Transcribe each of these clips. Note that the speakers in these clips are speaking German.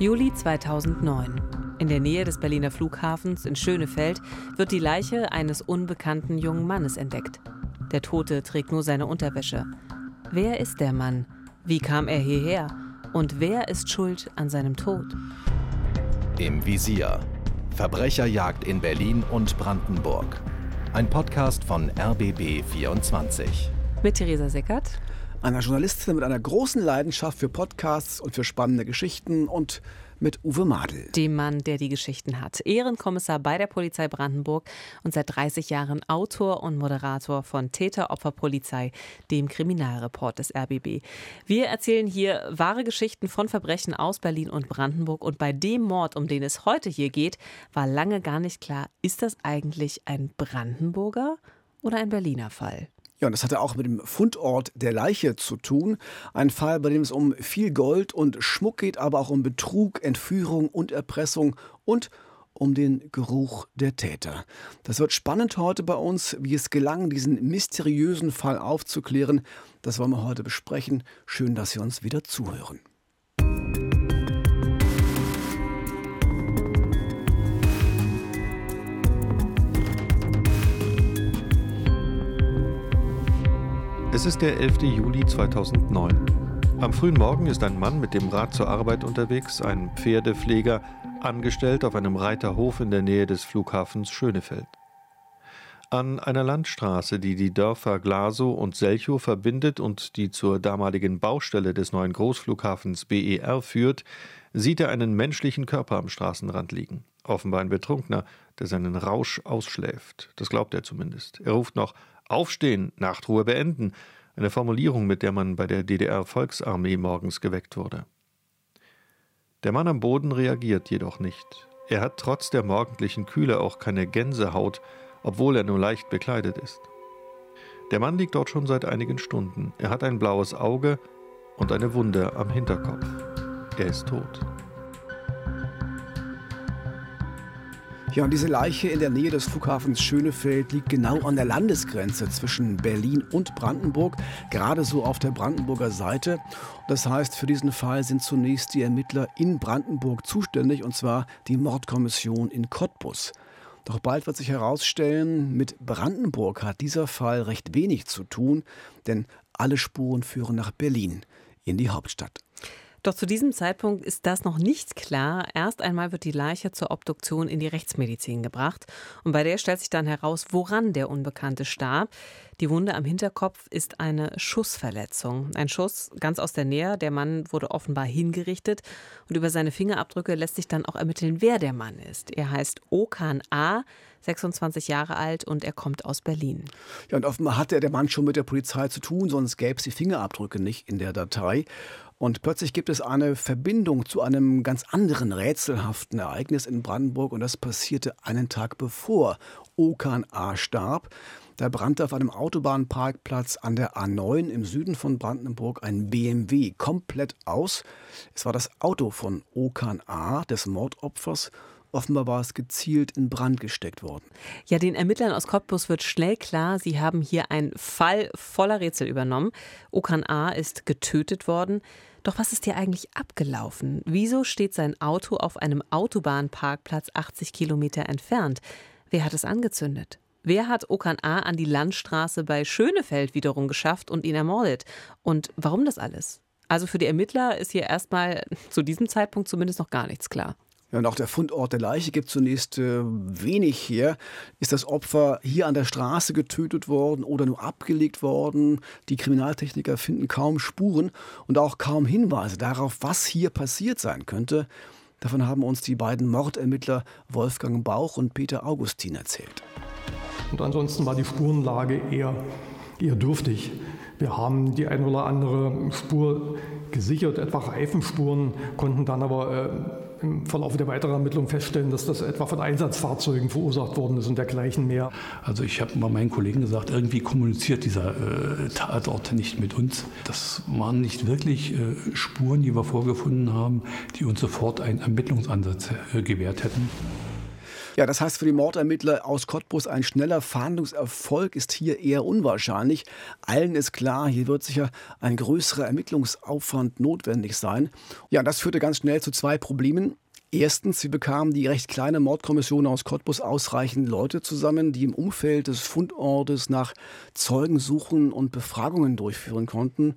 Juli 2009. In der Nähe des Berliner Flughafens in Schönefeld wird die Leiche eines unbekannten jungen Mannes entdeckt. Der Tote trägt nur seine Unterwäsche. Wer ist der Mann? Wie kam er hierher? Und wer ist schuld an seinem Tod? Im Visier. Verbrecherjagd in Berlin und Brandenburg. Ein Podcast von RBB 24. Mit Theresa Seckert. Einer Journalistin mit einer großen Leidenschaft für Podcasts und für spannende Geschichten und mit Uwe Madel. Dem Mann, der die Geschichten hat. Ehrenkommissar bei der Polizei Brandenburg und seit 30 Jahren Autor und Moderator von Täter-Opfer-Polizei, dem Kriminalreport des RBB. Wir erzählen hier wahre Geschichten von Verbrechen aus Berlin und Brandenburg. Und bei dem Mord, um den es heute hier geht, war lange gar nicht klar, ist das eigentlich ein Brandenburger oder ein Berliner Fall? Ja, und das hatte auch mit dem Fundort der Leiche zu tun. Ein Fall, bei dem es um viel Gold und Schmuck geht, aber auch um Betrug, Entführung und Erpressung und um den Geruch der Täter. Das wird spannend heute bei uns, wie es gelang, diesen mysteriösen Fall aufzuklären. Das wollen wir heute besprechen. Schön, dass Sie uns wieder zuhören. Es ist der 11. Juli 2009. Am frühen Morgen ist ein Mann mit dem Rad zur Arbeit unterwegs, ein Pferdepfleger, angestellt auf einem Reiterhof in der Nähe des Flughafens Schönefeld. An einer Landstraße, die die Dörfer Glasow und Selchow verbindet und die zur damaligen Baustelle des neuen Großflughafens BER führt, sieht er einen menschlichen Körper am Straßenrand liegen. Offenbar ein Betrunkener, der seinen Rausch ausschläft. Das glaubt er zumindest. Er ruft noch Aufstehen, Nachtruhe beenden, eine Formulierung, mit der man bei der DDR-Volksarmee morgens geweckt wurde. Der Mann am Boden reagiert jedoch nicht. Er hat trotz der morgendlichen Kühle auch keine Gänsehaut, obwohl er nur leicht bekleidet ist. Der Mann liegt dort schon seit einigen Stunden. Er hat ein blaues Auge und eine Wunde am Hinterkopf. Er ist tot. Ja, und diese Leiche in der Nähe des Flughafens Schönefeld liegt genau an der Landesgrenze zwischen Berlin und Brandenburg, gerade so auf der Brandenburger Seite. Das heißt, für diesen Fall sind zunächst die Ermittler in Brandenburg zuständig, und zwar die Mordkommission in Cottbus. Doch bald wird sich herausstellen, mit Brandenburg hat dieser Fall recht wenig zu tun, denn alle Spuren führen nach Berlin, in die Hauptstadt. Doch zu diesem Zeitpunkt ist das noch nicht klar. Erst einmal wird die Leiche zur Obduktion in die Rechtsmedizin gebracht. Und bei der stellt sich dann heraus, woran der Unbekannte starb. Die Wunde am Hinterkopf ist eine Schussverletzung. Ein Schuss ganz aus der Nähe. Der Mann wurde offenbar hingerichtet. Und über seine Fingerabdrücke lässt sich dann auch ermitteln, wer der Mann ist. Er heißt Okan A., 26 Jahre alt und er kommt aus Berlin. Ja, und offenbar hatte der Mann schon mit der Polizei zu tun, sonst gäbe es die Fingerabdrücke nicht in der Datei. Und plötzlich gibt es eine Verbindung zu einem ganz anderen rätselhaften Ereignis in Brandenburg und das passierte einen Tag bevor Okan A. starb. Da brannte auf einem Autobahnparkplatz an der A9 im Süden von Brandenburg ein BMW komplett aus. Es war das Auto von Okan A., des Mordopfers, Offenbar war es gezielt in Brand gesteckt worden. Ja, den Ermittlern aus Cottbus wird schnell klar, sie haben hier einen Fall voller Rätsel übernommen. Okan A. ist getötet worden. Doch was ist hier eigentlich abgelaufen? Wieso steht sein Auto auf einem Autobahnparkplatz 80 Kilometer entfernt? Wer hat es angezündet? Wer hat Okan A. an die Landstraße bei Schönefeld wiederum geschafft und ihn ermordet? Und warum das alles? Also für die Ermittler ist hier erstmal zu diesem Zeitpunkt zumindest noch gar nichts klar. Ja, und auch der Fundort der Leiche gibt zunächst äh, wenig her. Ist das Opfer hier an der Straße getötet worden oder nur abgelegt worden? Die Kriminaltechniker finden kaum Spuren und auch kaum Hinweise darauf, was hier passiert sein könnte. Davon haben uns die beiden Mordermittler Wolfgang Bauch und Peter Augustin erzählt. Und ansonsten war die Spurenlage eher, eher dürftig. Wir haben die ein oder andere Spur gesichert, etwa Reifenspuren, konnten dann aber äh, im Verlauf der weiteren Ermittlungen feststellen, dass das etwa von Einsatzfahrzeugen verursacht worden ist und dergleichen mehr. Also ich habe mal meinen Kollegen gesagt, irgendwie kommuniziert dieser äh, Tatort nicht mit uns. Das waren nicht wirklich äh, Spuren, die wir vorgefunden haben, die uns sofort einen Ermittlungsansatz äh, gewährt hätten. Ja, das heißt für die Mordermittler aus Cottbus ein schneller Fahndungserfolg ist hier eher unwahrscheinlich. Allen ist klar, hier wird sicher ein größerer Ermittlungsaufwand notwendig sein. Ja, das führte ganz schnell zu zwei Problemen. Erstens, sie bekamen die recht kleine Mordkommission aus Cottbus ausreichend Leute zusammen, die im Umfeld des Fundortes nach Zeugen suchen und Befragungen durchführen konnten.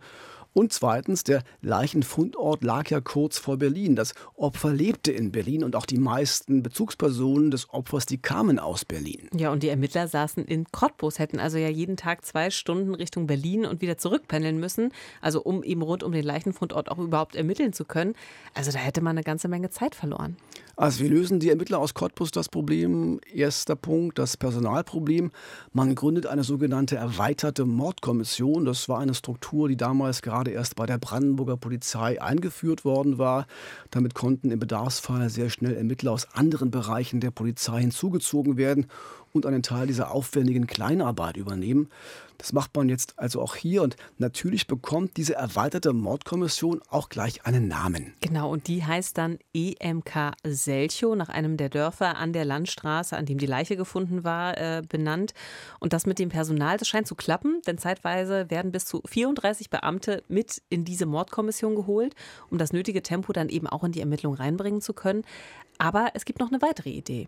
Und zweitens, der Leichenfundort lag ja kurz vor Berlin. Das Opfer lebte in Berlin und auch die meisten Bezugspersonen des Opfers, die kamen aus Berlin. Ja, und die Ermittler saßen in Cottbus, hätten also ja jeden Tag zwei Stunden Richtung Berlin und wieder zurückpendeln müssen, also um eben rund um den Leichenfundort auch überhaupt ermitteln zu können. Also da hätte man eine ganze Menge Zeit verloren. Also wie lösen die Ermittler aus Cottbus das Problem? Erster Punkt, das Personalproblem. Man gründet eine sogenannte erweiterte Mordkommission. Das war eine Struktur, die damals gerade erst bei der Brandenburger Polizei eingeführt worden war. Damit konnten im Bedarfsfall sehr schnell Ermittler aus anderen Bereichen der Polizei hinzugezogen werden und einen Teil dieser aufwendigen Kleinarbeit übernehmen. Das macht man jetzt also auch hier und natürlich bekommt diese erweiterte Mordkommission auch gleich einen Namen. Genau, und die heißt dann EMK Selchow, nach einem der Dörfer an der Landstraße, an dem die Leiche gefunden war, äh, benannt. Und das mit dem Personal, das scheint zu klappen, denn zeitweise werden bis zu 34 Beamte mit in diese Mordkommission geholt, um das nötige Tempo dann eben auch in die Ermittlung reinbringen zu können. Aber es gibt noch eine weitere Idee.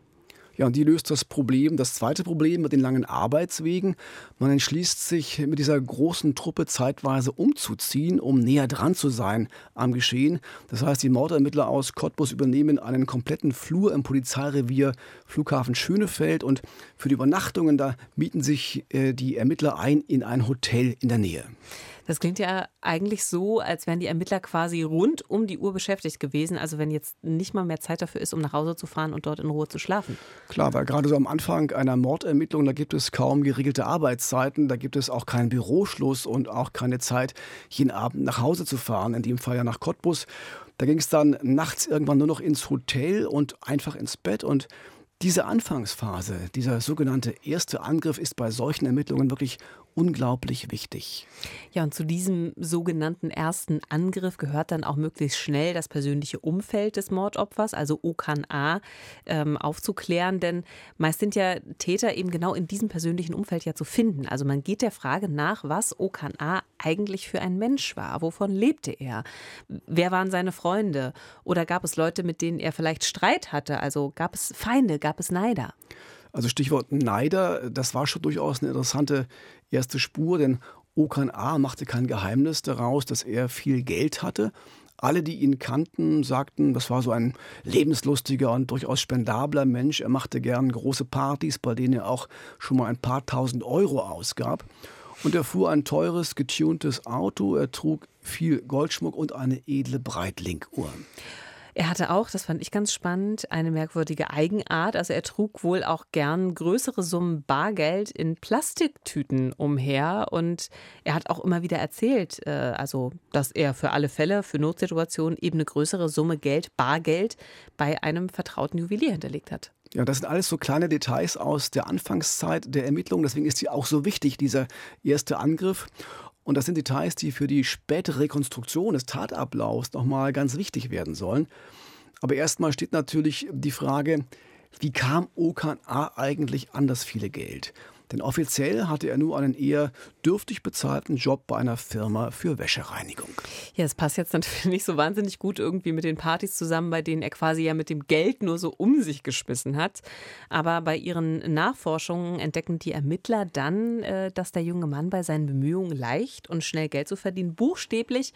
Ja, und die löst das Problem, das zweite Problem mit den langen Arbeitswegen. Man entschließt sich mit dieser großen Truppe zeitweise umzuziehen, um näher dran zu sein am Geschehen. Das heißt, die Mordermittler aus Cottbus übernehmen einen kompletten Flur im Polizeirevier Flughafen Schönefeld und für die Übernachtungen da mieten sich äh, die Ermittler ein in ein Hotel in der Nähe. Das klingt ja eigentlich so, als wären die Ermittler quasi rund um die Uhr beschäftigt gewesen. Also wenn jetzt nicht mal mehr Zeit dafür ist, um nach Hause zu fahren und dort in Ruhe zu schlafen. Klar, weil gerade so am Anfang einer Mordermittlung, da gibt es kaum geregelte Arbeitszeiten, da gibt es auch keinen Büroschluss und auch keine Zeit, jeden Abend nach Hause zu fahren, in dem Fall ja nach Cottbus. Da ging es dann nachts irgendwann nur noch ins Hotel und einfach ins Bett und diese Anfangsphase, dieser sogenannte erste Angriff ist bei solchen Ermittlungen wirklich unglaublich wichtig. Ja, und zu diesem sogenannten ersten Angriff gehört dann auch möglichst schnell das persönliche Umfeld des Mordopfers, also Okan A, ähm, aufzuklären. Denn meist sind ja Täter eben genau in diesem persönlichen Umfeld ja zu finden. Also man geht der Frage nach, was Okan A eigentlich für ein Mensch war. Wovon lebte er? Wer waren seine Freunde? Oder gab es Leute, mit denen er vielleicht Streit hatte? Also gab es Feinde, gab es Neider? Also Stichwort Neider, das war schon durchaus eine interessante erste Spur, denn Okan A. machte kein Geheimnis daraus, dass er viel Geld hatte. Alle, die ihn kannten, sagten, das war so ein lebenslustiger und durchaus spendabler Mensch. Er machte gern große Partys, bei denen er auch schon mal ein paar tausend Euro ausgab. Und er fuhr ein teures, getuntes Auto. Er trug viel Goldschmuck und eine edle Breitling-Uhr. Er hatte auch, das fand ich ganz spannend, eine merkwürdige Eigenart. Also er trug wohl auch gern größere Summen Bargeld in Plastiktüten umher und er hat auch immer wieder erzählt, äh, also dass er für alle Fälle, für Notsituationen eben eine größere Summe Geld, Bargeld bei einem vertrauten Juwelier hinterlegt hat. Ja, das sind alles so kleine Details aus der Anfangszeit der Ermittlung. Deswegen ist sie auch so wichtig, dieser erste Angriff. Und das sind Details, die für die spätere Rekonstruktion des Tatablaufs nochmal ganz wichtig werden sollen. Aber erstmal steht natürlich die Frage, wie kam Okan A eigentlich an das viele Geld? Denn offiziell hatte er nur einen eher dürftig bezahlten Job bei einer Firma für Wäschereinigung. Ja, es passt jetzt natürlich nicht so wahnsinnig gut irgendwie mit den Partys zusammen, bei denen er quasi ja mit dem Geld nur so um sich geschmissen hat. Aber bei ihren Nachforschungen entdecken die Ermittler dann, äh, dass der junge Mann bei seinen Bemühungen, leicht und schnell Geld zu verdienen, buchstäblich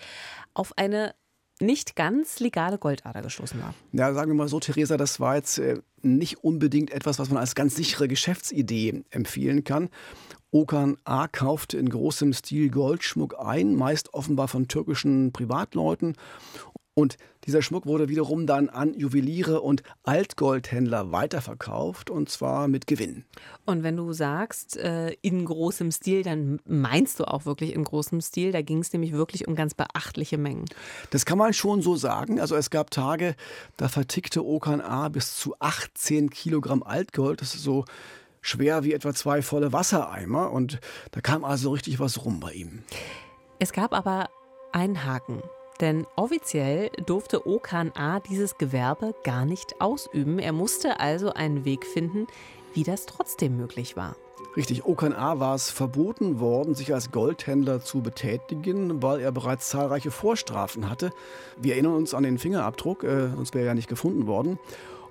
auf eine nicht ganz legale Goldader gestoßen war. Ja, sagen wir mal so, Theresa, das war jetzt äh, nicht unbedingt etwas, was man als ganz sichere Geschäftsidee empfehlen kann. Okan A. kaufte in großem Stil Goldschmuck ein, meist offenbar von türkischen Privatleuten. Und dieser Schmuck wurde wiederum dann an Juweliere und Altgoldhändler weiterverkauft und zwar mit Gewinn. Und wenn du sagst, äh, in großem Stil, dann meinst du auch wirklich in großem Stil. Da ging es nämlich wirklich um ganz beachtliche Mengen. Das kann man schon so sagen. Also es gab Tage, da vertickte Okan A bis zu 18 Kilogramm Altgold. Das ist so schwer wie etwa zwei volle Wassereimer. Und da kam also richtig was rum bei ihm. Es gab aber einen Haken. Denn offiziell durfte Okan A. dieses Gewerbe gar nicht ausüben. Er musste also einen Weg finden, wie das trotzdem möglich war. Richtig, Okan A. war es verboten worden, sich als Goldhändler zu betätigen, weil er bereits zahlreiche Vorstrafen hatte. Wir erinnern uns an den Fingerabdruck, äh, sonst wäre er ja nicht gefunden worden.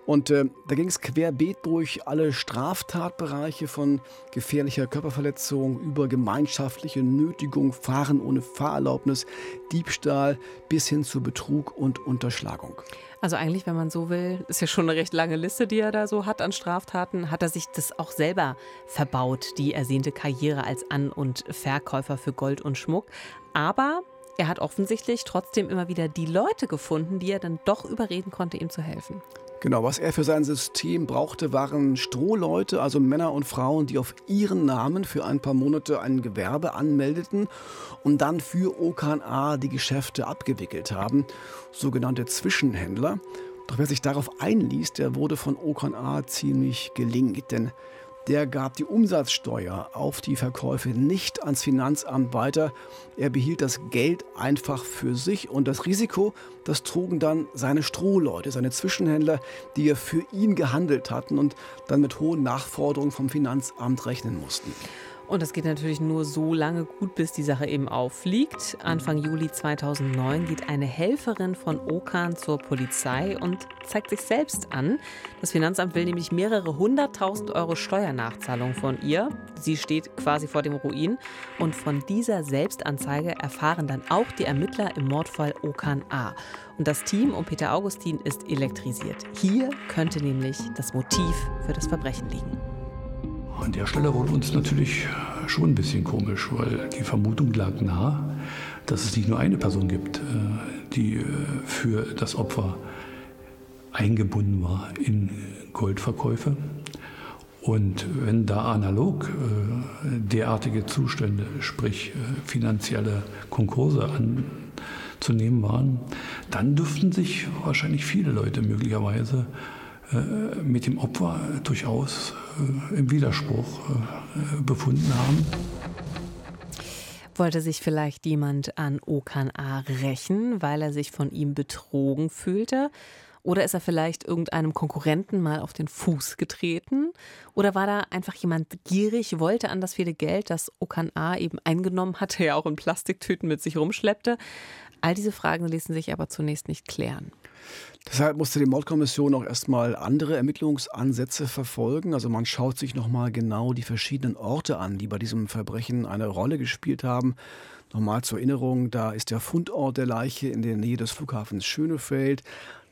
Und äh, da ging es querbeet durch alle Straftatbereiche von gefährlicher Körperverletzung über gemeinschaftliche Nötigung, Fahren ohne Fahrerlaubnis, Diebstahl bis hin zu Betrug und Unterschlagung. Also eigentlich, wenn man so will, ist ja schon eine recht lange Liste, die er da so hat an Straftaten. Hat er sich das auch selber verbaut, die ersehnte Karriere als An- und Verkäufer für Gold und Schmuck. Aber er hat offensichtlich trotzdem immer wieder die Leute gefunden, die er dann doch überreden konnte, ihm zu helfen. Genau, was er für sein System brauchte, waren Strohleute, also Männer und Frauen, die auf ihren Namen für ein paar Monate ein Gewerbe anmeldeten und dann für OKA die Geschäfte abgewickelt haben, sogenannte Zwischenhändler. Doch wer sich darauf einließ, der wurde von OKA ziemlich gelingt, denn der gab die Umsatzsteuer auf die Verkäufe nicht ans Finanzamt weiter. Er behielt das Geld einfach für sich und das Risiko, das trugen dann seine Strohleute, seine Zwischenhändler, die ja für ihn gehandelt hatten und dann mit hohen Nachforderungen vom Finanzamt rechnen mussten. Und das geht natürlich nur so lange gut, bis die Sache eben auffliegt. Anfang Juli 2009 geht eine Helferin von Okan zur Polizei und zeigt sich selbst an. Das Finanzamt will nämlich mehrere hunderttausend Euro Steuernachzahlung von ihr. Sie steht quasi vor dem Ruin. Und von dieser Selbstanzeige erfahren dann auch die Ermittler im Mordfall Okan A. Und das Team um Peter Augustin ist elektrisiert. Hier könnte nämlich das Motiv für das Verbrechen liegen. An der Stelle wurde uns natürlich schon ein bisschen komisch, weil die Vermutung lag nahe, dass es nicht nur eine Person gibt, äh, die äh, für das Opfer eingebunden war in Goldverkäufe. Und wenn da analog äh, derartige Zustände, sprich finanzielle Konkurse anzunehmen waren, dann dürften sich wahrscheinlich viele Leute möglicherweise mit dem Opfer durchaus äh, im Widerspruch äh, befunden haben. Wollte sich vielleicht jemand an Okan A. rächen, weil er sich von ihm betrogen fühlte? Oder ist er vielleicht irgendeinem Konkurrenten mal auf den Fuß getreten? Oder war da einfach jemand gierig, wollte an das viele Geld, das Okan A. eben eingenommen hatte, ja auch in Plastiktüten mit sich rumschleppte? All diese Fragen ließen sich aber zunächst nicht klären. Deshalb musste die Mordkommission auch erstmal andere Ermittlungsansätze verfolgen. Also man schaut sich nochmal genau die verschiedenen Orte an, die bei diesem Verbrechen eine Rolle gespielt haben. Nochmal zur Erinnerung, da ist der Fundort der Leiche in der Nähe des Flughafens Schönefeld.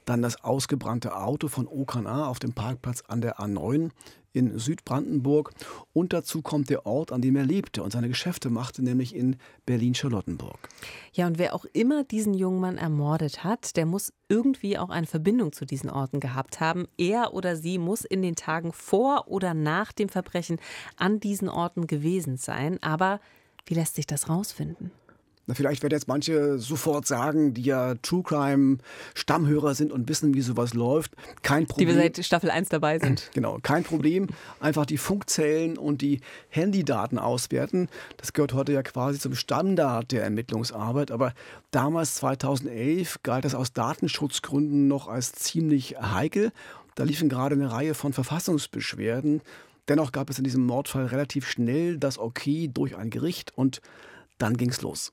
Dann das ausgebrannte Auto von Okana auf dem Parkplatz an der A9 in Südbrandenburg. Und dazu kommt der Ort, an dem er lebte und seine Geschäfte machte, nämlich in Berlin-Charlottenburg. Ja, und wer auch immer diesen jungen Mann ermordet hat, der muss irgendwie auch eine Verbindung zu diesen Orten gehabt haben. Er oder sie muss in den Tagen vor oder nach dem Verbrechen an diesen Orten gewesen sein. Aber wie lässt sich das rausfinden? Na, vielleicht werden jetzt manche sofort sagen, die ja True Crime Stammhörer sind und wissen, wie sowas läuft. Kein Problem. Die wir seit Staffel 1 dabei sind. Genau, kein Problem. Einfach die Funkzellen und die Handydaten auswerten. Das gehört heute ja quasi zum Standard der Ermittlungsarbeit. Aber damals, 2011, galt das aus Datenschutzgründen noch als ziemlich heikel. Da liefen gerade eine Reihe von Verfassungsbeschwerden. Dennoch gab es in diesem Mordfall relativ schnell das Okay durch ein Gericht und dann ging's los.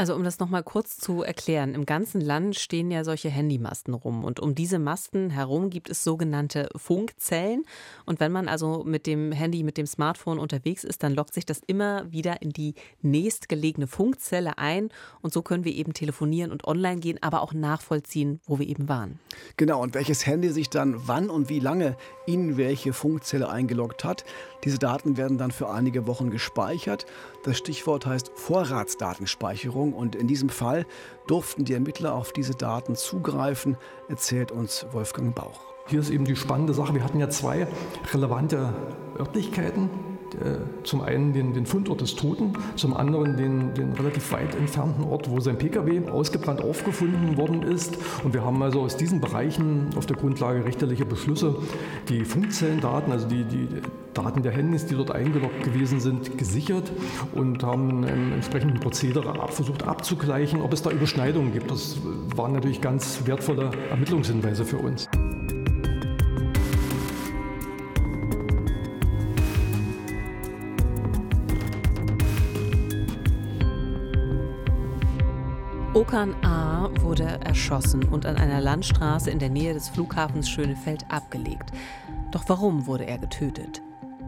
Also um das nochmal kurz zu erklären, im ganzen Land stehen ja solche Handymasten rum. Und um diese Masten herum gibt es sogenannte Funkzellen. Und wenn man also mit dem Handy, mit dem Smartphone unterwegs ist, dann lockt sich das immer wieder in die nächstgelegene Funkzelle ein. Und so können wir eben telefonieren und online gehen, aber auch nachvollziehen, wo wir eben waren. Genau, und welches Handy sich dann wann und wie lange in welche Funkzelle eingeloggt hat, diese Daten werden dann für einige Wochen gespeichert. Das Stichwort heißt Vorratsdatenspeicherung und in diesem Fall durften die Ermittler auf diese Daten zugreifen, erzählt uns Wolfgang Bauch. Hier ist eben die spannende Sache. Wir hatten ja zwei relevante Örtlichkeiten äh, zum einen den, den, Fundort des Toten, zum anderen den, den, relativ weit entfernten Ort, wo sein Pkw ausgebrannt aufgefunden worden ist. Und wir haben also aus diesen Bereichen auf der Grundlage richterlicher Beschlüsse die Funkzellendaten, also die, die Daten der Handys, die dort eingeloggt gewesen sind, gesichert und haben einen entsprechenden Prozedere versucht abzugleichen, ob es da Überschneidungen gibt. Das waren natürlich ganz wertvolle Ermittlungshinweise für uns. Okan A. wurde erschossen und an einer Landstraße in der Nähe des Flughafens Schönefeld abgelegt. Doch warum wurde er getötet?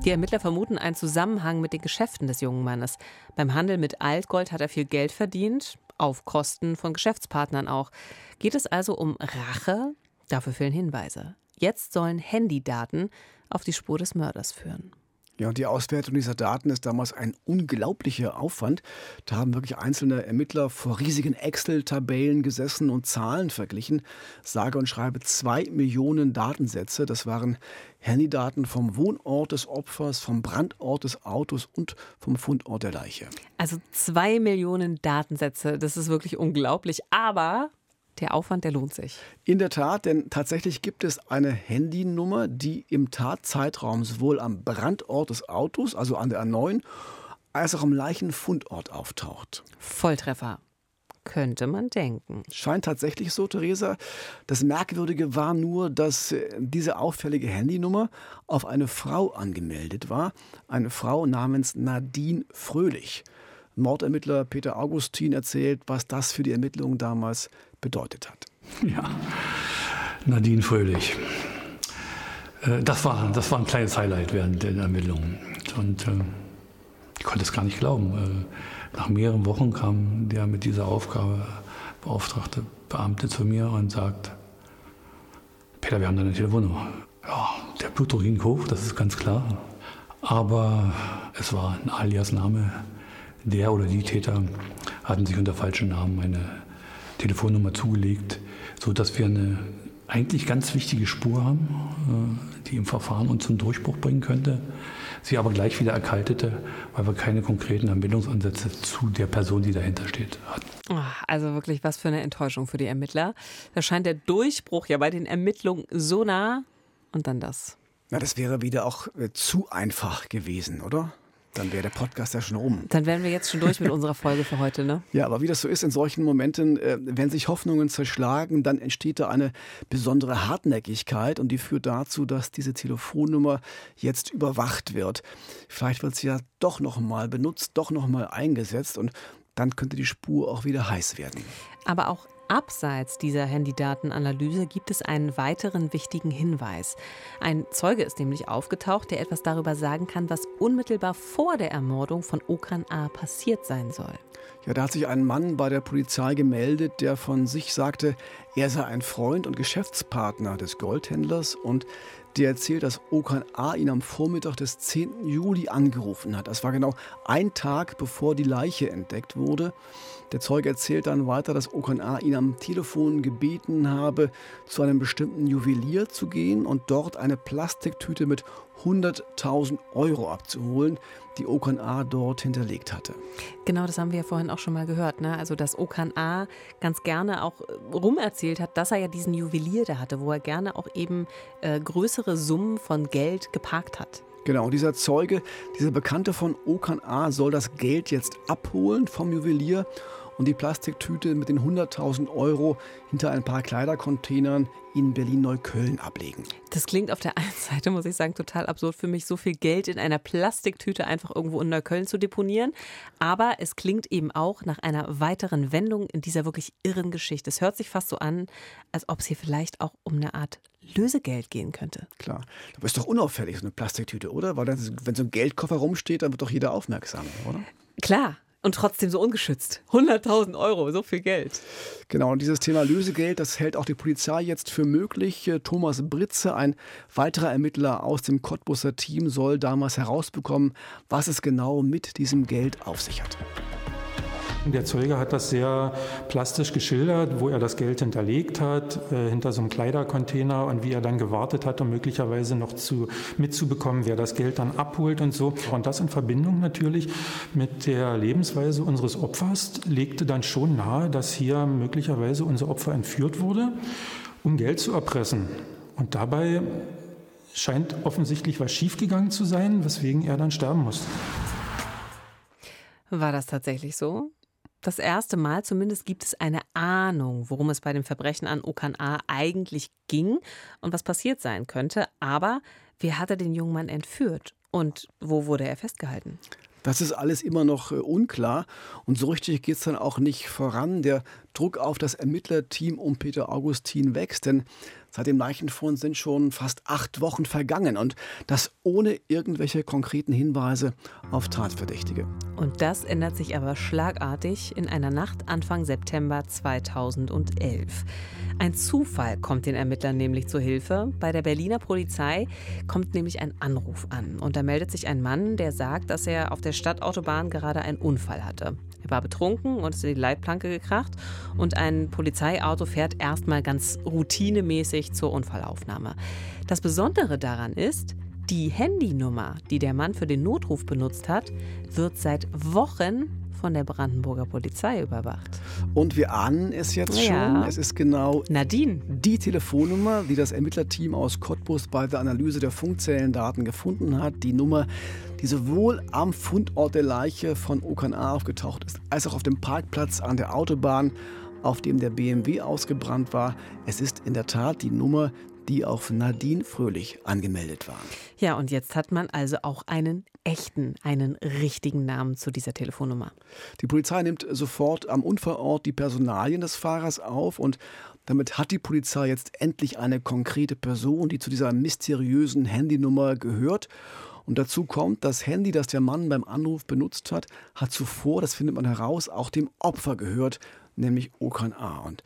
Die Ermittler vermuten einen Zusammenhang mit den Geschäften des jungen Mannes. Beim Handel mit Altgold hat er viel Geld verdient, auf Kosten von Geschäftspartnern auch. Geht es also um Rache? Dafür fehlen Hinweise. Jetzt sollen Handydaten auf die Spur des Mörders führen. Ja, und die Auswertung dieser Daten ist damals ein unglaublicher Aufwand. Da haben wirklich einzelne Ermittler vor riesigen Excel-Tabellen gesessen und Zahlen verglichen. Sage und schreibe zwei Millionen Datensätze. Das waren Handydaten vom Wohnort des Opfers, vom Brandort des Autos und vom Fundort der Leiche. Also zwei Millionen Datensätze. Das ist wirklich unglaublich. Aber der Aufwand, der lohnt sich. In der Tat, denn tatsächlich gibt es eine Handynummer, die im Tatzeitraum sowohl am Brandort des Autos, also an der A9, als auch am Leichenfundort auftaucht. Volltreffer. Könnte man denken. Scheint tatsächlich so, Theresa. Das Merkwürdige war nur, dass äh, diese auffällige Handynummer auf eine Frau angemeldet war. Eine Frau namens Nadine Fröhlich. Mordermittler Peter Augustin erzählt, was das für die Ermittlungen damals bedeutet hat. Ja, Nadine Fröhlich. Äh, das war, das war ein kleines Highlight während der Ermittlungen. Und äh, ich konnte es gar nicht glauben. Äh, nach mehreren Wochen kam der mit dieser Aufgabe beauftragte Beamte zu mir und sagt, Peter, wir haben deine Telefonnummer. Ja, der Blutdruck ging hoch, das ist ganz klar. Aber es war ein Alias-Name. Der oder die Täter hatten sich unter falschem Namen eine Telefonnummer zugelegt, sodass wir eine eigentlich ganz wichtige Spur haben, äh, die im Verfahren uns zum Durchbruch bringen könnte, sie aber gleich wieder erkaltete, weil wir keine konkreten Ermittlungsansätze zu der Person, die dahinter steht, hatten. Also wirklich was für eine Enttäuschung für die Ermittler. Da scheint der Durchbruch ja bei den Ermittlungen so nah und dann das. Na, das wäre wieder auch äh, zu einfach gewesen, oder? Dann wäre der Podcast ja schon um. Dann wären wir jetzt schon durch mit unserer Folge für heute, ne? Ja, aber wie das so ist in solchen Momenten, äh, wenn sich Hoffnungen zerschlagen, dann entsteht da eine besondere Hartnäckigkeit und die führt dazu, dass diese Telefonnummer jetzt überwacht wird. Vielleicht wird sie ja doch noch mal benutzt, doch noch mal eingesetzt und dann könnte die Spur auch wieder heiß werden. Aber auch Abseits dieser Handydatenanalyse gibt es einen weiteren wichtigen Hinweis. Ein Zeuge ist nämlich aufgetaucht, der etwas darüber sagen kann, was unmittelbar vor der Ermordung von Okan A. passiert sein soll. Ja, da hat sich ein Mann bei der Polizei gemeldet, der von sich sagte, er sei ein Freund und Geschäftspartner des Goldhändlers und der erzählt, dass Okan A. ihn am Vormittag des 10. Juli angerufen hat. Das war genau ein Tag, bevor die Leiche entdeckt wurde. Der Zeuge erzählt dann weiter, dass Okan A. ihn am Telefon gebeten habe, zu einem bestimmten Juwelier zu gehen und dort eine Plastiktüte mit 100.000 Euro abzuholen, die Okan A. dort hinterlegt hatte. Genau, das haben wir ja vorhin auch schon mal gehört. Ne? Also, dass Okan A. ganz gerne auch äh, rumerzählt hat, dass er ja diesen Juwelier da hatte, wo er gerne auch eben äh, größere Summen von Geld geparkt hat. Genau, dieser Zeuge, dieser Bekannte von Okan A. soll das Geld jetzt abholen vom Juwelier und die Plastiktüte mit den 100.000 Euro hinter ein paar Kleidercontainern in Berlin-Neukölln ablegen. Das klingt auf der einen Seite, muss ich sagen, total absurd für mich, so viel Geld in einer Plastiktüte einfach irgendwo in Neukölln zu deponieren. Aber es klingt eben auch nach einer weiteren Wendung in dieser wirklich irren Geschichte. Es hört sich fast so an, als ob es hier vielleicht auch um eine Art Lösegeld gehen könnte. Klar. Aber ist doch unauffällig, so eine Plastiktüte, oder? Weil das, wenn so ein Geldkoffer rumsteht, dann wird doch jeder aufmerksam, oder? Klar, und trotzdem so ungeschützt. 100.000 Euro, so viel Geld. Genau, und dieses Thema Lösegeld, das hält auch die Polizei jetzt für möglich. Thomas Britze, ein weiterer Ermittler aus dem Cottbusser Team, soll damals herausbekommen, was es genau mit diesem Geld auf sich hat. Der Zeuge hat das sehr plastisch geschildert, wo er das Geld hinterlegt hat, äh, hinter so einem Kleidercontainer und wie er dann gewartet hat, um möglicherweise noch zu, mitzubekommen, wer das Geld dann abholt und so. Und das in Verbindung natürlich mit der Lebensweise unseres Opfers legte dann schon nahe, dass hier möglicherweise unser Opfer entführt wurde, um Geld zu erpressen. Und dabei scheint offensichtlich was schiefgegangen zu sein, weswegen er dann sterben musste. War das tatsächlich so? Das erste Mal zumindest gibt es eine Ahnung, worum es bei dem Verbrechen an Okan A eigentlich ging und was passiert sein könnte. Aber wer hatte den jungen Mann entführt und wo wurde er festgehalten? Das ist alles immer noch äh, unklar und so richtig geht es dann auch nicht voran. Der Druck auf das Ermittlerteam um Peter Augustin wächst, denn seit dem Leichenfund sind schon fast acht Wochen vergangen und das ohne irgendwelche konkreten Hinweise auf Tatverdächtige. Und das ändert sich aber schlagartig in einer Nacht Anfang September 2011. Ein Zufall kommt den Ermittlern nämlich zur Hilfe. Bei der Berliner Polizei kommt nämlich ein Anruf an. Und da meldet sich ein Mann, der sagt, dass er auf der Stadtautobahn gerade einen Unfall hatte. Er war betrunken und ist in die Leitplanke gekracht und ein Polizeiauto fährt erstmal ganz routinemäßig zur Unfallaufnahme. Das Besondere daran ist, die Handynummer, die der Mann für den Notruf benutzt hat, wird seit Wochen von der Brandenburger Polizei überwacht. Und wir ahnen es jetzt ja. schon. Es ist genau Nadine. die Telefonnummer, die das Ermittlerteam aus Cottbus bei der Analyse der Funkzellendaten gefunden hat. Die Nummer, die sowohl am Fundort der Leiche von Okan A aufgetaucht ist, als auch auf dem Parkplatz an der Autobahn, auf dem der BMW ausgebrannt war. Es ist in der Tat die Nummer, die auf Nadine Fröhlich angemeldet waren. Ja, und jetzt hat man also auch einen echten, einen richtigen Namen zu dieser Telefonnummer. Die Polizei nimmt sofort am Unfallort die Personalien des Fahrers auf und damit hat die Polizei jetzt endlich eine konkrete Person, die zu dieser mysteriösen Handynummer gehört. Und dazu kommt, das Handy, das der Mann beim Anruf benutzt hat, hat zuvor, das findet man heraus, auch dem Opfer gehört, nämlich Okan A. Und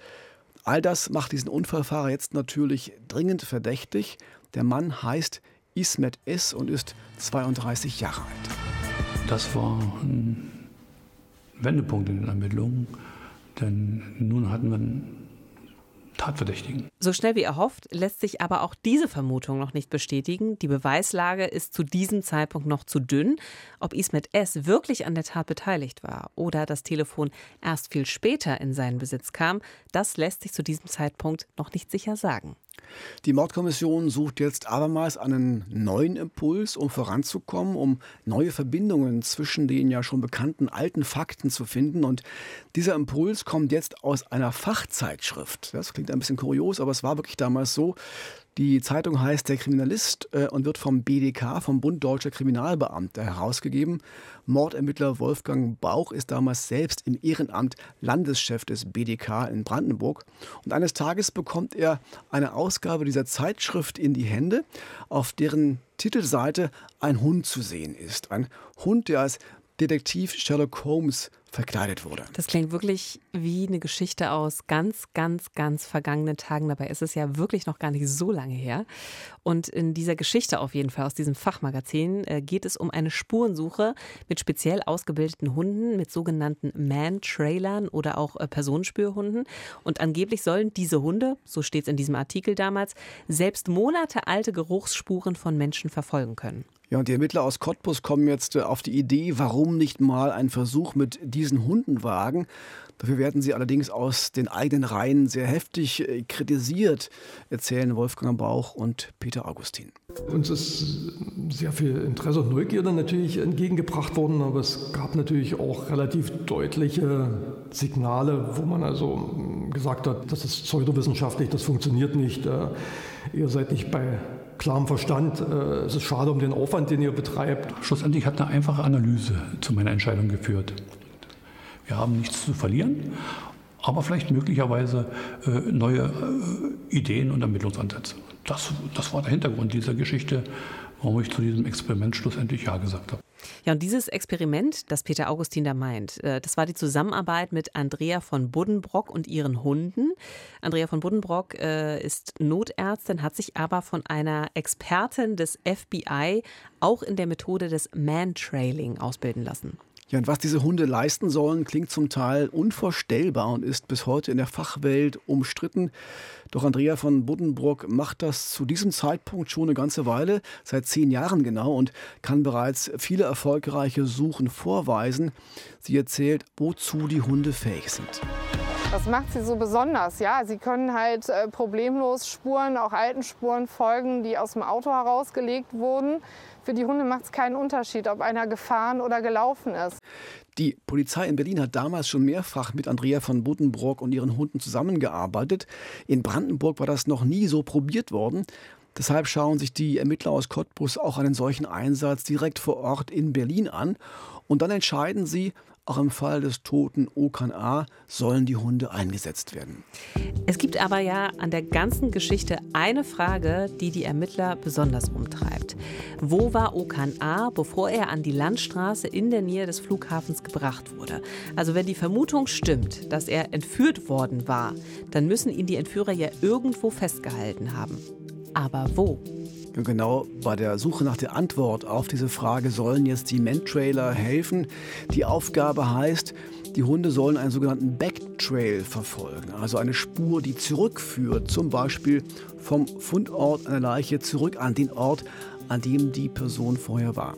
All das macht diesen Unfallfahrer jetzt natürlich dringend verdächtig. Der Mann heißt Ismet S. und ist 32 Jahre alt. Das war ein Wendepunkt in den Ermittlungen, denn nun hatten wir Tatverdächtigen. So schnell wie erhofft, lässt sich aber auch diese Vermutung noch nicht bestätigen. Die Beweislage ist zu diesem Zeitpunkt noch zu dünn. Ob Ismet S. wirklich an der Tat beteiligt war oder das Telefon erst viel später in seinen Besitz kam, das lässt sich zu diesem Zeitpunkt noch nicht sicher sagen. Die Mordkommission sucht jetzt abermals einen neuen Impuls, um voranzukommen, um neue Verbindungen zwischen den ja schon bekannten alten Fakten zu finden. Und dieser Impuls kommt jetzt aus einer Fachzeitschrift. Das klingt ein bisschen kurios, aber es war wirklich damals so. Die Zeitung heißt Der Kriminalist äh, und wird vom BDK, vom Bund Deutscher Kriminalbeamter, herausgegeben. Mordermittler Wolfgang Bauch ist damals selbst im Ehrenamt Landeschef des BDK in Brandenburg. Und eines Tages bekommt er eine Ausgabe dieser Zeitschrift in die Hände, auf deren Titelseite ein Hund zu sehen ist. Ein Hund, der als Detektiv Sherlock Holmes verkleidet wurde. Das klingt wirklich wie eine Geschichte aus ganz, ganz, ganz vergangenen Tagen. Dabei ist es ja wirklich noch gar nicht so lange her. Und in dieser Geschichte auf jeden Fall aus diesem Fachmagazin äh, geht es um eine Spurensuche mit speziell ausgebildeten Hunden, mit sogenannten Man-Trailern oder auch äh, Personenspürhunden. Und angeblich sollen diese Hunde, so steht es in diesem Artikel damals, selbst monatealte Geruchsspuren von Menschen verfolgen können. Ja, und die Ermittler aus Cottbus kommen jetzt äh, auf die Idee, warum nicht mal einen Versuch mit diesen Hunden wagen. Dafür werden sie allerdings aus den eigenen Reihen sehr heftig äh, kritisiert, erzählen Wolfgang Bauch und Peter Augustin. Uns ist sehr viel Interesse und Neugierde natürlich entgegengebracht worden, aber es gab natürlich auch relativ deutliche Signale, wo man also hm, gesagt hat, das ist pseudowissenschaftlich, das funktioniert nicht, äh, ihr seid nicht bei klarem Verstand. Äh, es ist schade um den Aufwand, den ihr betreibt. Schlussendlich hat eine einfache Analyse zu meiner Entscheidung geführt. Wir haben nichts zu verlieren, aber vielleicht möglicherweise äh, neue äh, Ideen und Ermittlungsansätze. Das, das war der Hintergrund dieser Geschichte, warum ich zu diesem Experiment schlussendlich Ja gesagt habe. Ja, und dieses Experiment, das Peter Augustin da meint, äh, das war die Zusammenarbeit mit Andrea von Buddenbrock und ihren Hunden. Andrea von Buddenbrock ist Notärztin, hat sich aber von einer Expertin des FBI auch in der Methode des Man-Trailing ausbilden lassen. Ja, und was diese Hunde leisten sollen, klingt zum Teil unvorstellbar und ist bis heute in der Fachwelt umstritten. Doch Andrea von Buddenbrock macht das zu diesem Zeitpunkt schon eine ganze Weile, seit zehn Jahren genau, und kann bereits viele erfolgreiche Suchen vorweisen. Sie erzählt, wozu die Hunde fähig sind. Das macht sie so besonders. Ja, sie können halt äh, problemlos Spuren, auch alten Spuren folgen, die aus dem Auto herausgelegt wurden. Für die Hunde macht es keinen Unterschied, ob einer gefahren oder gelaufen ist. Die Polizei in Berlin hat damals schon mehrfach mit Andrea von Buddenbrock und ihren Hunden zusammengearbeitet. In Brandenburg war das noch nie so probiert worden. Deshalb schauen sich die Ermittler aus Cottbus auch einen solchen Einsatz direkt vor Ort in Berlin an. Und dann entscheiden sie, auch im Fall des toten Okan A sollen die Hunde eingesetzt werden. Es gibt aber ja an der ganzen Geschichte eine Frage, die die Ermittler besonders umtreibt. Wo war Okan A, bevor er an die Landstraße in der Nähe des Flughafens gebracht wurde? Also wenn die Vermutung stimmt, dass er entführt worden war, dann müssen ihn die Entführer ja irgendwo festgehalten haben. Aber wo? Genau bei der Suche nach der Antwort auf diese Frage sollen jetzt die Mentrailer helfen. Die Aufgabe heißt, die Hunde sollen einen sogenannten Backtrail verfolgen, also eine Spur, die zurückführt, zum Beispiel vom Fundort einer Leiche zurück an den Ort, an dem die Person vorher war.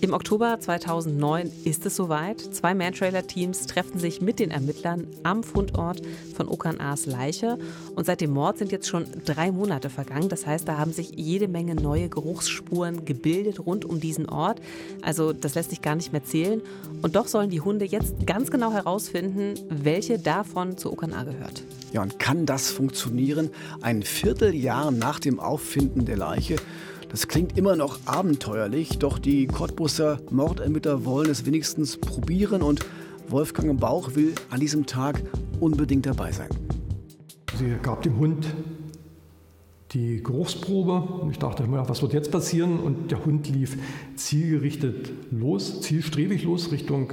Im Oktober 2009 ist es soweit. Zwei Mantrailer-Teams treffen sich mit den Ermittlern am Fundort von Okan A's Leiche. Und seit dem Mord sind jetzt schon drei Monate vergangen. Das heißt, da haben sich jede Menge neue Geruchsspuren gebildet rund um diesen Ort. Also das lässt sich gar nicht mehr zählen. Und doch sollen die Hunde jetzt ganz genau herausfinden, welche davon zu Okan A gehört. Ja, und kann das funktionieren? Ein Vierteljahr nach dem Auffinden der Leiche das klingt immer noch abenteuerlich, doch die Cottbusser Mordermittler wollen es wenigstens probieren und Wolfgang Bauch will an diesem Tag unbedingt dabei sein. Sie gab dem Hund die Geruchsprobe. Ich dachte, was wird jetzt passieren? Und der Hund lief zielgerichtet los, zielstrebig los Richtung,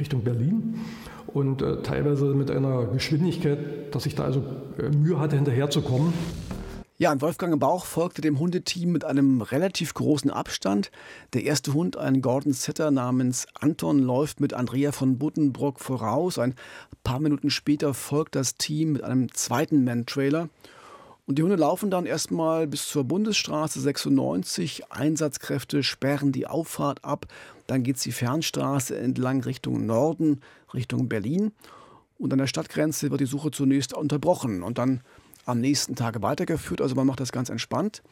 Richtung Berlin. Und äh, teilweise mit einer Geschwindigkeit, dass ich da also äh, Mühe hatte, hinterherzukommen. Ja, und Wolfgang Bauch folgte dem Hundeteam mit einem relativ großen Abstand. Der erste Hund, ein Gordon Setter namens Anton, läuft mit Andrea von Buddenbrock voraus. Ein paar Minuten später folgt das Team mit einem zweiten Man-Trailer. Und die Hunde laufen dann erstmal bis zur Bundesstraße 96. Einsatzkräfte sperren die Auffahrt ab. Dann geht es die Fernstraße entlang Richtung Norden, Richtung Berlin. Und an der Stadtgrenze wird die Suche zunächst unterbrochen. Und dann am nächsten Tag weitergeführt. Also man macht das ganz entspannt.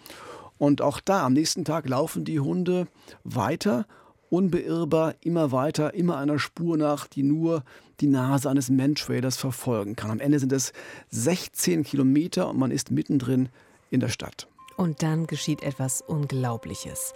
Und auch da, am nächsten Tag laufen die Hunde weiter, unbeirrbar, immer weiter, immer einer Spur nach, die nur die Nase eines Mantrailers verfolgen kann. Am Ende sind es 16 Kilometer und man ist mittendrin in der Stadt. Und dann geschieht etwas Unglaubliches.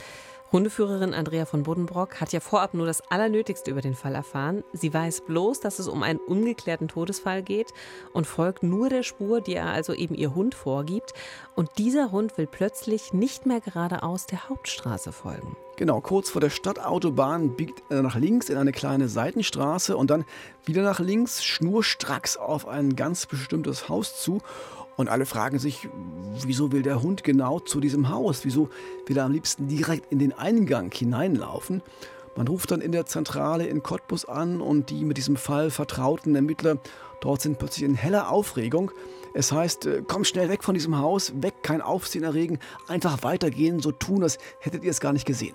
Hundeführerin Andrea von Buddenbrock hat ja vorab nur das Allernötigste über den Fall erfahren. Sie weiß bloß, dass es um einen ungeklärten Todesfall geht und folgt nur der Spur, die er also eben ihr Hund vorgibt. Und dieser Hund will plötzlich nicht mehr geradeaus der Hauptstraße folgen. Genau, kurz vor der Stadtautobahn biegt er nach links in eine kleine Seitenstraße und dann wieder nach links, schnurstracks auf ein ganz bestimmtes Haus zu. Und alle fragen sich, wieso will der Hund genau zu diesem Haus? Wieso will er am liebsten direkt in den Eingang hineinlaufen? Man ruft dann in der Zentrale in Cottbus an und die mit diesem Fall vertrauten Ermittler dort sind plötzlich in heller Aufregung. Es heißt, äh, komm schnell weg von diesem Haus, weg, kein Aufsehen erregen, einfach weitergehen, so tun, als hättet ihr es gar nicht gesehen.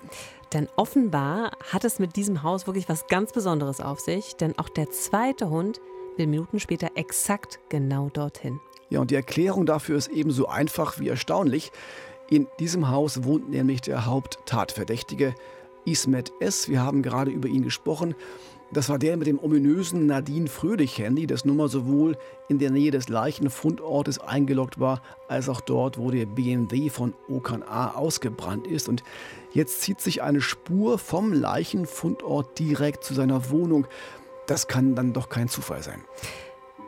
Denn offenbar hat es mit diesem Haus wirklich was ganz Besonderes auf sich, denn auch der zweite Hund will Minuten später exakt genau dorthin. Ja, und die Erklärung dafür ist ebenso einfach wie erstaunlich. In diesem Haus wohnt nämlich der Haupttatverdächtige Ismet S. Wir haben gerade über ihn gesprochen. Das war der mit dem ominösen Nadine Fröhlich-Handy, das nun mal sowohl in der Nähe des Leichenfundortes eingeloggt war, als auch dort, wo der BMW von Okan A ausgebrannt ist. Und jetzt zieht sich eine Spur vom Leichenfundort direkt zu seiner Wohnung. Das kann dann doch kein Zufall sein.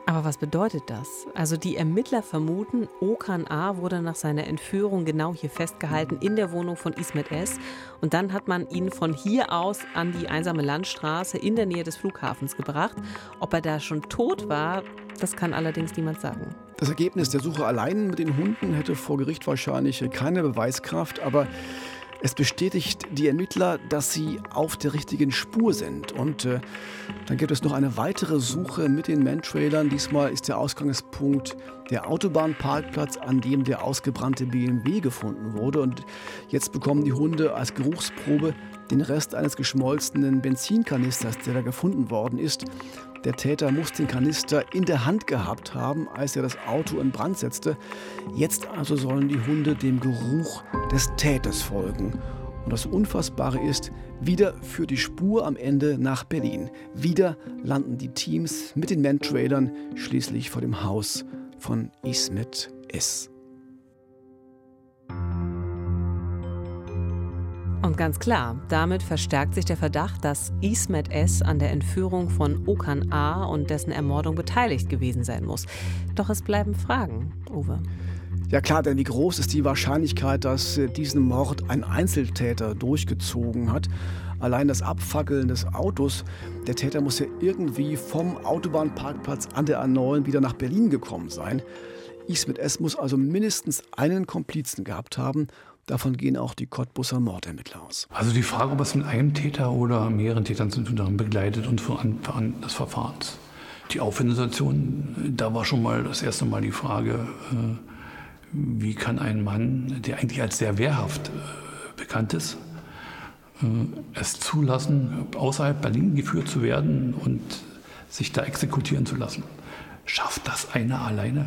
Aber was bedeutet das? Also die Ermittler vermuten, Okan A. wurde nach seiner Entführung genau hier festgehalten in der Wohnung von Ismet S. Und dann hat man ihn von hier aus an die einsame Landstraße in der Nähe des Flughafens gebracht. Ob er da schon tot war, das kann allerdings niemand sagen. Das Ergebnis der Suche allein mit den Hunden hätte vor Gericht wahrscheinlich keine Beweiskraft, aber Es bestätigt die Ermittler, dass sie auf der richtigen Spur sind. Und äh, dann gibt es noch eine weitere Suche mit den Mantrailern. Diesmal ist der Ausgangspunkt der Autobahnparkplatz, an dem der ausgebrannte BMW gefunden wurde. Und jetzt bekommen die Hunde als Geruchsprobe den Rest eines geschmolzenen Benzinkanisters, der da gefunden worden ist. Der Täter muss den Kanister in der Hand gehabt haben, als er das Auto in Brand setzte. Jetzt also sollen die Hunde dem Geruch des Täters folgen. Und das Unfassbare ist, wieder führt die Spur am Ende nach Berlin. Wieder landen die Teams mit den Mantrailern schließlich vor dem Haus von Ismet S. Und ganz klar, damit verstärkt sich der Verdacht, dass Ismet S. an der Entführung von Okan A. und dessen Ermordung beteiligt gewesen sein muss. Doch es bleiben Fragen, Uwe. Ja klar, denn wie groß ist die Wahrscheinlichkeit, dass äh, diesen Mord ein Einzeltäter durchgezogen hat? Allein das Abfackeln des Autos, der Täter muss ja irgendwie vom Autobahnparkplatz an der A9 wieder nach Berlin gekommen sein. Ismet S. muss also mindestens einen Komplizen gehabt haben Davon gehen auch die Cottbusser Mordermittler aus. Also die Frage, ob es mit einem Täter oder mehreren Tätern zu tun hat, begleitet uns vor Anfang des Verfahrens. Die Auffindestation, da war schon mal das erste Mal die Frage, äh, wie kann ein Mann, der eigentlich als sehr wehrhaft äh, bekannt ist, äh, es zulassen, außerhalb Berlin geführt zu werden und sich da exekutieren zu lassen. Schafft das einer alleine?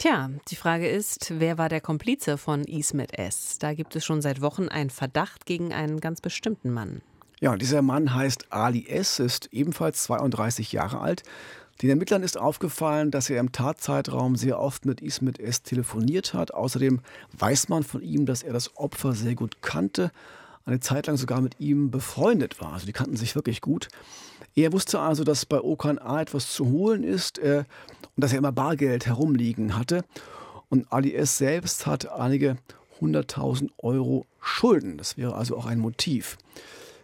Tja, die Frage ist, wer war der Komplize von Ismet S? Da gibt es schon seit Wochen einen Verdacht gegen einen ganz bestimmten Mann. Ja, dieser Mann heißt Ali S., ist ebenfalls 32 Jahre alt. Den Ermittlern ist aufgefallen, dass er im Tatzeitraum sehr oft mit Ismet S. telefoniert hat. Außerdem weiß man von ihm, dass er das Opfer sehr gut kannte, eine Zeit lang sogar mit ihm befreundet war. Also die kannten sich wirklich gut. Er wusste also, dass bei Okan A etwas zu holen ist. Er dass er immer Bargeld herumliegen hatte. Und Ali S. selbst hat einige hunderttausend Euro Schulden. Das wäre also auch ein Motiv.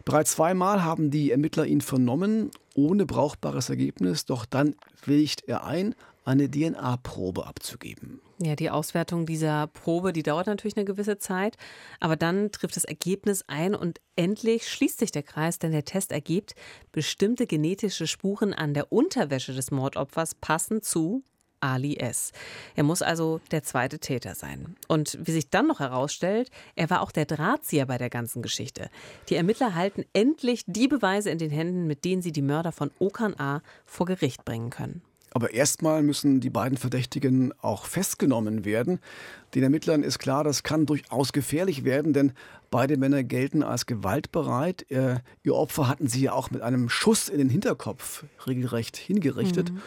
Bereits zweimal haben die Ermittler ihn vernommen, ohne brauchbares Ergebnis, doch dann willigt er ein, eine DNA-Probe abzugeben. Ja, die Auswertung dieser Probe, die dauert natürlich eine gewisse Zeit, aber dann trifft das Ergebnis ein und endlich schließt sich der Kreis, denn der Test ergibt, bestimmte genetische Spuren an der Unterwäsche des Mordopfers passen zu Ali S. Er muss also der zweite Täter sein. Und wie sich dann noch herausstellt, er war auch der Drahtzieher bei der ganzen Geschichte. Die Ermittler halten endlich die Beweise in den Händen, mit denen sie die Mörder von Okan A. vor Gericht bringen können. Aber erstmal müssen die beiden Verdächtigen auch festgenommen werden. Den Ermittlern ist klar, das kann durchaus gefährlich werden, denn beide Männer gelten als gewaltbereit. Ihr Opfer hatten sie ja auch mit einem Schuss in den Hinterkopf regelrecht hingerichtet. Mhm.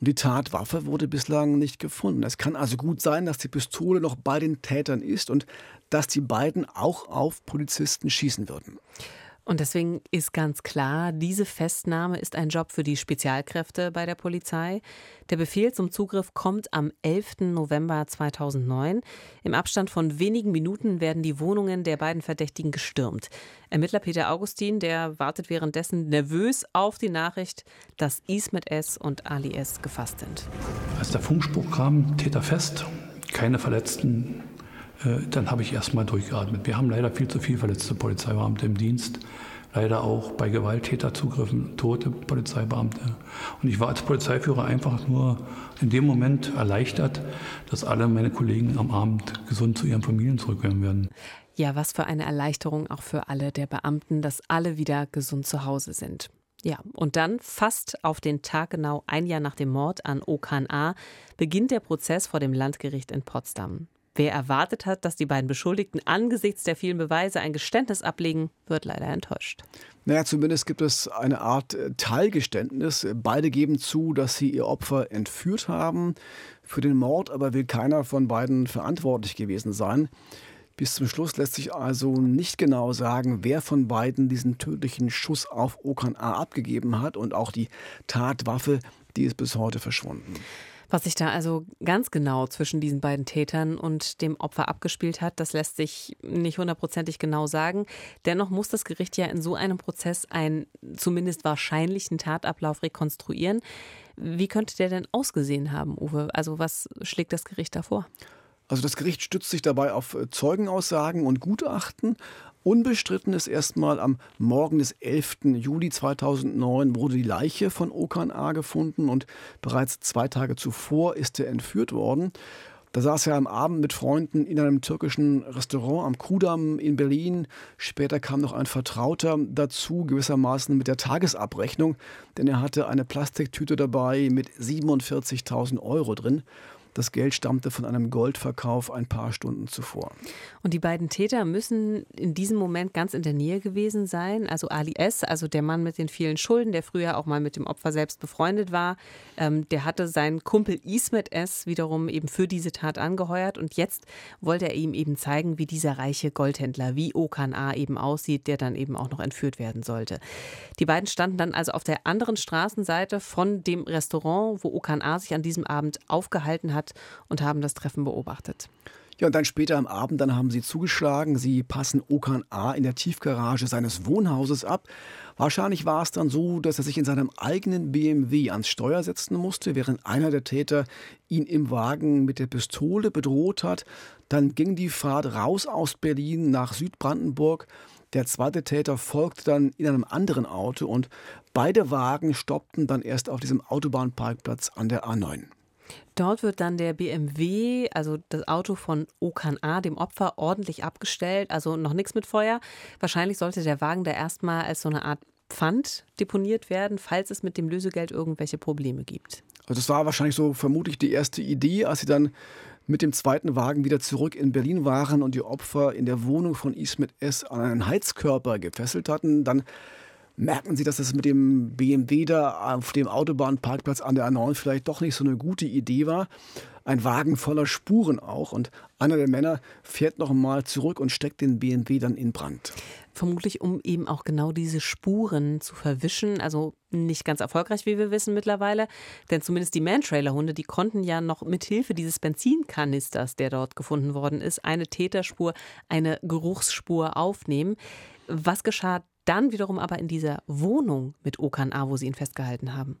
Und die Tatwaffe wurde bislang nicht gefunden. Es kann also gut sein, dass die Pistole noch bei den Tätern ist und dass die beiden auch auf Polizisten schießen würden. Und deswegen ist ganz klar, diese Festnahme ist ein Job für die Spezialkräfte bei der Polizei. Der Befehl zum Zugriff kommt am 11. November 2009. Im Abstand von wenigen Minuten werden die Wohnungen der beiden Verdächtigen gestürmt. Ermittler Peter Augustin, der wartet währenddessen nervös auf die Nachricht, dass Ismet S. und Ali S. gefasst sind. Als der Funkspruch kam, Täter fest, keine Verletzten, dann habe ich erst mal durchgeatmet. Wir haben leider viel zu viel verletzte Polizeibeamte im Dienst. Leider auch bei Gewalttäterzugriffen tote Polizeibeamte. Und ich war als Polizeiführer einfach nur in dem Moment erleichtert, dass alle meine Kollegen am Abend gesund zu ihren Familien zurückkehren werden. Ja, was für eine Erleichterung auch für alle der Beamten, dass alle wieder gesund zu Hause sind. Ja, und dann, fast auf den Tag genau ein Jahr nach dem Mord an Okan A., beginnt der Prozess vor dem Landgericht in Potsdam. Wer erwartet hat, dass die beiden Beschuldigten angesichts der vielen Beweise ein Geständnis ablegen, wird leider enttäuscht. Naja, zumindest gibt es eine Art äh, Teilgeständnis. Beide geben zu, dass sie ihr Opfer entführt haben. Für den Mord aber will keiner von beiden verantwortlich gewesen sein. Bis zum Schluss lässt sich also nicht genau sagen, wer von beiden diesen tödlichen Schuss auf Okan A abgegeben hat und auch die Tatwaffe, die ist bis heute verschwunden. Was sich da also ganz genau zwischen diesen beiden Tätern und dem Opfer abgespielt hat, das lässt sich nicht hundertprozentig genau sagen. Dennoch muss das Gericht ja in so einem Prozess einen zumindest wahrscheinlichen Tatablauf rekonstruieren. Wie könnte der denn ausgesehen haben, Uwe? Also was schlägt das Gericht da vor? Also das Gericht stützt sich dabei auf Zeugenaussagen und Gutachten. Unbestritten ist erstmal am Morgen des 11. Juli 2009 wurde die Leiche von Okan A. gefunden und bereits zwei Tage zuvor ist er entführt worden. Da saß er am Abend mit Freunden in einem türkischen Restaurant am Kudamm in Berlin. Später kam noch ein Vertrauter dazu, gewissermaßen mit der Tagesabrechnung, denn er hatte eine Plastiktüte dabei mit 47.000 Euro drin. Das Geld stammte von einem Goldverkauf ein paar Stunden zuvor. Und die beiden Täter müssen in diesem Moment ganz in der Nähe gewesen sein. Also Ali S., also der Mann mit den vielen Schulden, der früher auch mal mit dem Opfer selbst befreundet war, ähm, der hatte seinen Kumpel Ismet S. wiederum eben für diese Tat angeheuert. Und jetzt wollte er ihm eben zeigen, wie dieser reiche Goldhändler, wie Okan A. eben aussieht, der dann eben auch noch entführt werden sollte. Die beiden standen dann also auf der anderen Straßenseite von dem Restaurant, wo Okan A. sich an diesem Abend aufgehalten hat und haben das Treffen beobachtet. Ja, und dann später am Abend, dann haben sie zugeschlagen. Sie passen Okan A. in der Tiefgarage seines Wohnhauses ab. Wahrscheinlich war es dann so, dass er sich in seinem eigenen BMW ans Steuer setzen musste, während einer der Täter ihn im Wagen mit der Pistole bedroht hat. Dann ging die Fahrt raus aus Berlin nach Südbrandenburg. Der zweite Täter folgte dann in einem anderen Auto und beide Wagen stoppten dann erst auf diesem Autobahnparkplatz an der A9. Dort wird dann der BMW, also das Auto von Okan A., dem Opfer, ordentlich abgestellt. Also noch nichts mit Feuer. Wahrscheinlich sollte der Wagen da erstmal als so eine Art Pfand deponiert werden, falls es mit dem Lösegeld irgendwelche Probleme gibt. Also das war wahrscheinlich so vermutlich die erste Idee, als sie dann mit dem zweiten Wagen wieder zurück in Berlin waren und die Opfer in der Wohnung von Ismet S. an einen Heizkörper gefesselt hatten. Dann merken Sie, dass das mit dem BMW da auf dem Autobahnparkplatz an der A9 vielleicht doch nicht so eine gute Idee war. Ein Wagen voller Spuren auch und einer der Männer fährt noch einmal zurück und steckt den BMW dann in Brand. Vermutlich, um eben auch genau diese Spuren zu verwischen. Also nicht ganz erfolgreich, wie wir wissen mittlerweile. Denn zumindest die Mantrailer-Hunde, die konnten ja noch mit Hilfe dieses Benzinkanisters, der dort gefunden worden ist, eine Täterspur, eine Geruchsspur aufnehmen. Was geschah dann wiederum aber in dieser Wohnung mit Okan A., wo sie ihn festgehalten haben.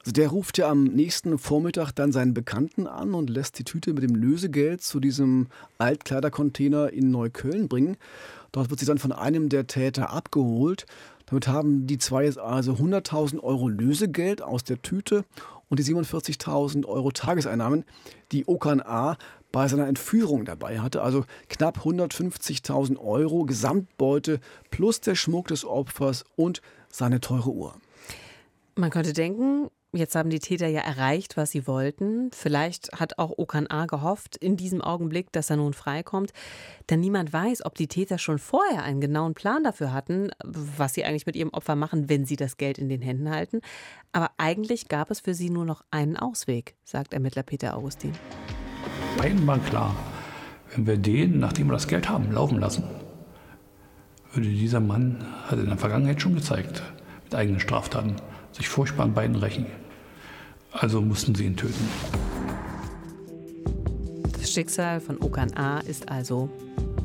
Also der ruft ja am nächsten Vormittag dann seinen Bekannten an und lässt die Tüte mit dem Lösegeld zu diesem Altkleidercontainer in Neukölln bringen. Dort wird sie dann von einem der Täter abgeholt. Damit haben die zwei also 100.000 Euro Lösegeld aus der Tüte und die 47.000 Euro Tageseinnahmen, die Okan A bei seiner Entführung dabei hatte. Also knapp 150.000 Euro Gesamtbeute plus der Schmuck des Opfers und seine teure Uhr. Man könnte denken, Jetzt haben die Täter ja erreicht, was sie wollten. Vielleicht hat auch Okan A. gehofft in diesem Augenblick, dass er nun freikommt. Denn niemand weiß, ob die Täter schon vorher einen genauen Plan dafür hatten, was sie eigentlich mit ihrem Opfer machen, wenn sie das Geld in den Händen halten. Aber eigentlich gab es für sie nur noch einen Ausweg, sagt Ermittler Peter Augustin beiden war klar, wenn wir den, nachdem wir das Geld haben, laufen lassen, würde dieser Mann, hat in der Vergangenheit schon gezeigt, mit eigenen Straftaten, sich furchtbar an beiden rächen. Also mussten sie ihn töten. Das Schicksal von Okan A. ist also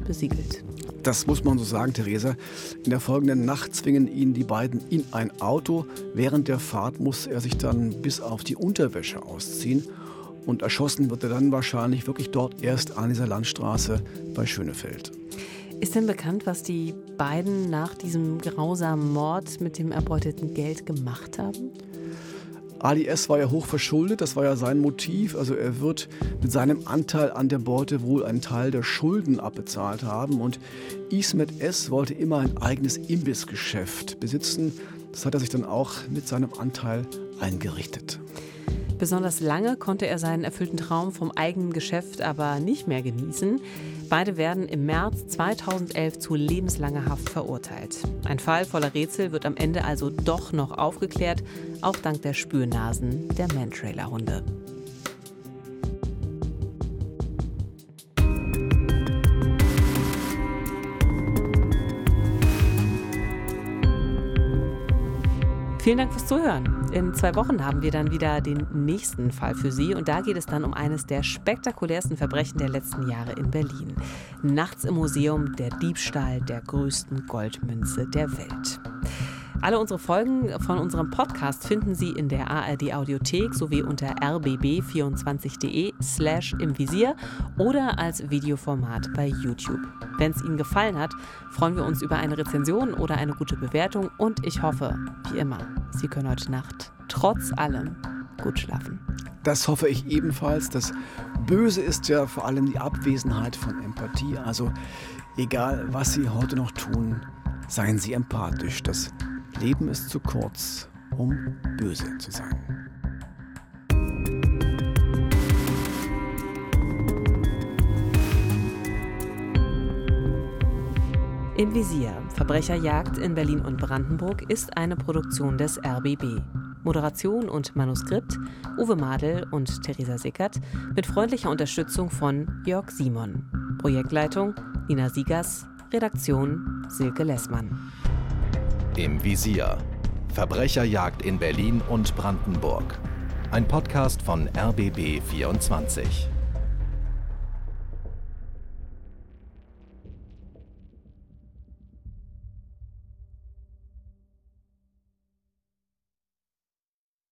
besiegelt. Das muss man so sagen, Theresa. In der folgenden Nacht zwingen ihn die beiden in ein Auto. Während der Fahrt muss er sich dann bis auf die Unterwäsche ausziehen und erschossen wird er dann wahrscheinlich wirklich dort erst an dieser Landstraße bei Schönefeld. Ist denn bekannt, was die beiden nach diesem grausamen Mord mit dem erbeuteten Geld gemacht haben? Ali S. war ja hoch verschuldet, das war ja sein Motiv. Also er wird mit seinem Anteil an der Beute wohl einen Teil der Schulden abbezahlt haben. Und Ismet S. wollte immer ein eigenes Imbissgeschäft besitzen. Das hat er sich dann auch mit seinem Anteil eingerichtet. Besonders lange konnte er seinen erfüllten Traum vom eigenen Geschäft aber nicht mehr genießen. Beide werden im März 2011 zu lebenslanger Haft verurteilt. Ein Fall voller Rätsel wird am Ende also doch noch aufgeklärt, auch dank der Spürnasen der Mantrailer-Hunde. Vielen Dank fürs Zuhören. In zwei Wochen haben wir dann wieder den nächsten Fall für Sie und da geht es dann um eines der spektakulärsten Verbrechen der letzten Jahre in Berlin. Nachts im Museum der Diebstahl der größten Goldmünze der Welt. Alle unsere Folgen von unserem Podcast finden Sie in der ARD Audiothek sowie unter rbb24.de slash im Visier oder als Videoformat bei YouTube. Wenn es Ihnen gefallen hat, freuen wir uns über eine Rezension oder eine gute Bewertung und ich hoffe, wie immer, Sie können heute Nacht trotz allem gut schlafen. Das hoffe ich ebenfalls. Das Böse ist ja vor allem die Abwesenheit von Empathie. Also egal, was Sie heute noch tun, seien Sie empathisch. Das Leben ist zu kurz, um böse zu sein. Im Visier Verbrecherjagd in Berlin und Brandenburg ist eine Produktion des RBB. Moderation und Manuskript Uwe Madel und Theresa Sickert mit freundlicher Unterstützung von Jörg Simon. Projektleitung Nina Siegers, Redaktion Silke Lessmann. Im Visier Verbrecherjagd in Berlin und Brandenburg. Ein Podcast von RBB 24.